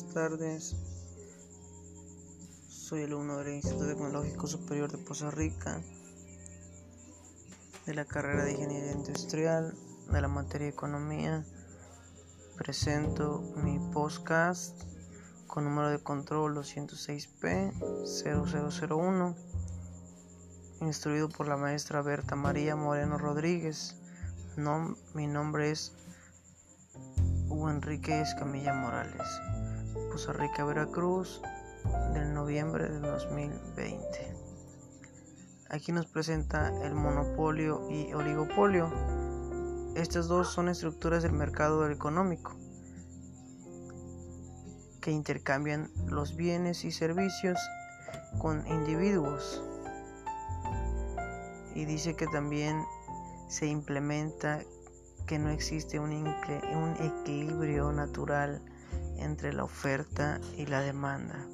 tardes. Soy alumno del Instituto Tecnológico Superior de Poza Rica, de la carrera de Ingeniería Industrial, de la materia de Economía. Presento mi podcast con número de control 206P0001, instruido por la maestra Berta María Moreno Rodríguez. Mi nombre es Enrique Escamilla Morales. Poza Rica, Veracruz, del noviembre de 2020. Aquí nos presenta el monopolio y oligopolio. Estas dos son estructuras del mercado económico que intercambian los bienes y servicios con individuos. Y dice que también se implementa que no existe un, un equilibrio natural entre la oferta y la demanda.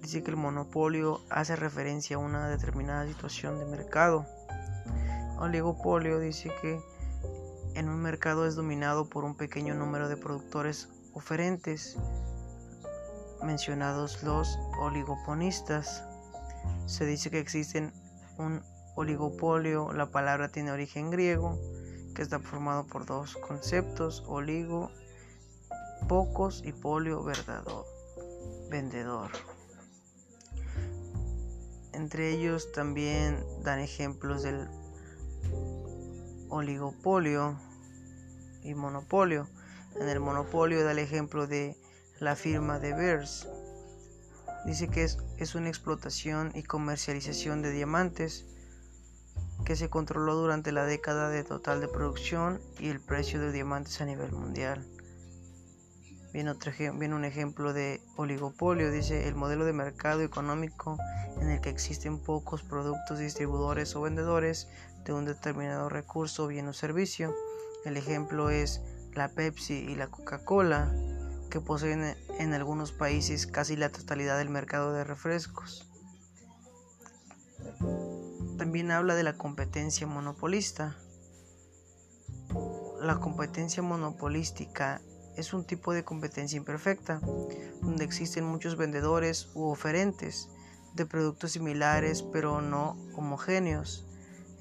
Dice que el monopolio hace referencia a una determinada situación de mercado. Oligopolio dice que en un mercado es dominado por un pequeño número de productores oferentes, mencionados los oligoponistas. Se dice que existen un oligopolio, la palabra tiene origen griego, que está formado por dos conceptos, oligo pocos y polio verdador, vendedor. Entre ellos también dan ejemplos del oligopolio y monopolio. En el monopolio da el ejemplo de la firma de Beers. Dice que es, es una explotación y comercialización de diamantes que se controló durante la década de total de producción y el precio de diamantes a nivel mundial. Viene, otro, viene un ejemplo de oligopolio, dice el modelo de mercado económico en el que existen pocos productos, distribuidores o vendedores de un determinado recurso, bien o servicio. El ejemplo es la Pepsi y la Coca-Cola, que poseen en algunos países casi la totalidad del mercado de refrescos. También habla de la competencia monopolista. La competencia monopolística es un tipo de competencia imperfecta, donde existen muchos vendedores u oferentes de productos similares pero no homogéneos.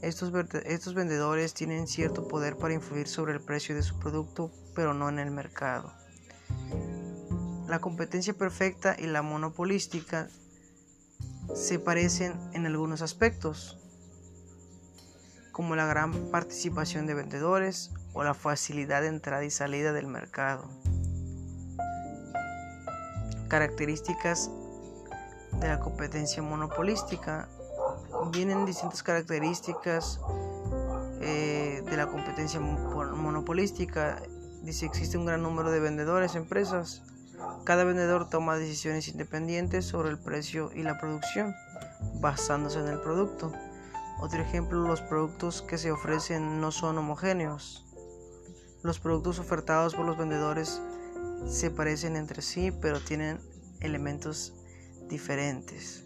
Estos, estos vendedores tienen cierto poder para influir sobre el precio de su producto, pero no en el mercado. La competencia perfecta y la monopolística se parecen en algunos aspectos, como la gran participación de vendedores o la facilidad de entrada y salida del mercado. Características de la competencia monopolística. Vienen distintas características eh, de la competencia monopolística. Dice existe un gran número de vendedores, empresas. Cada vendedor toma decisiones independientes sobre el precio y la producción, basándose en el producto. Otro ejemplo, los productos que se ofrecen no son homogéneos. Los productos ofertados por los vendedores se parecen entre sí, pero tienen elementos diferentes.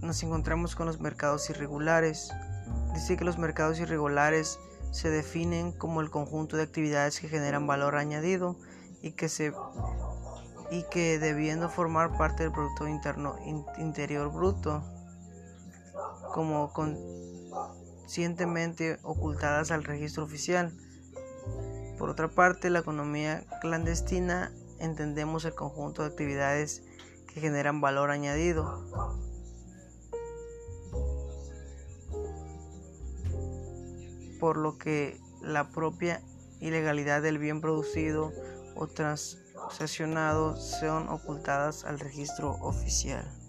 Nos encontramos con los mercados irregulares. Dice que los mercados irregulares se definen como el conjunto de actividades que generan valor añadido y que se y que debiendo formar parte del producto interno interior bruto como con ocultadas al registro oficial. Por otra parte, la economía clandestina entendemos el conjunto de actividades que generan valor añadido. Por lo que la propia ilegalidad del bien producido o transaccionado son ocultadas al registro oficial.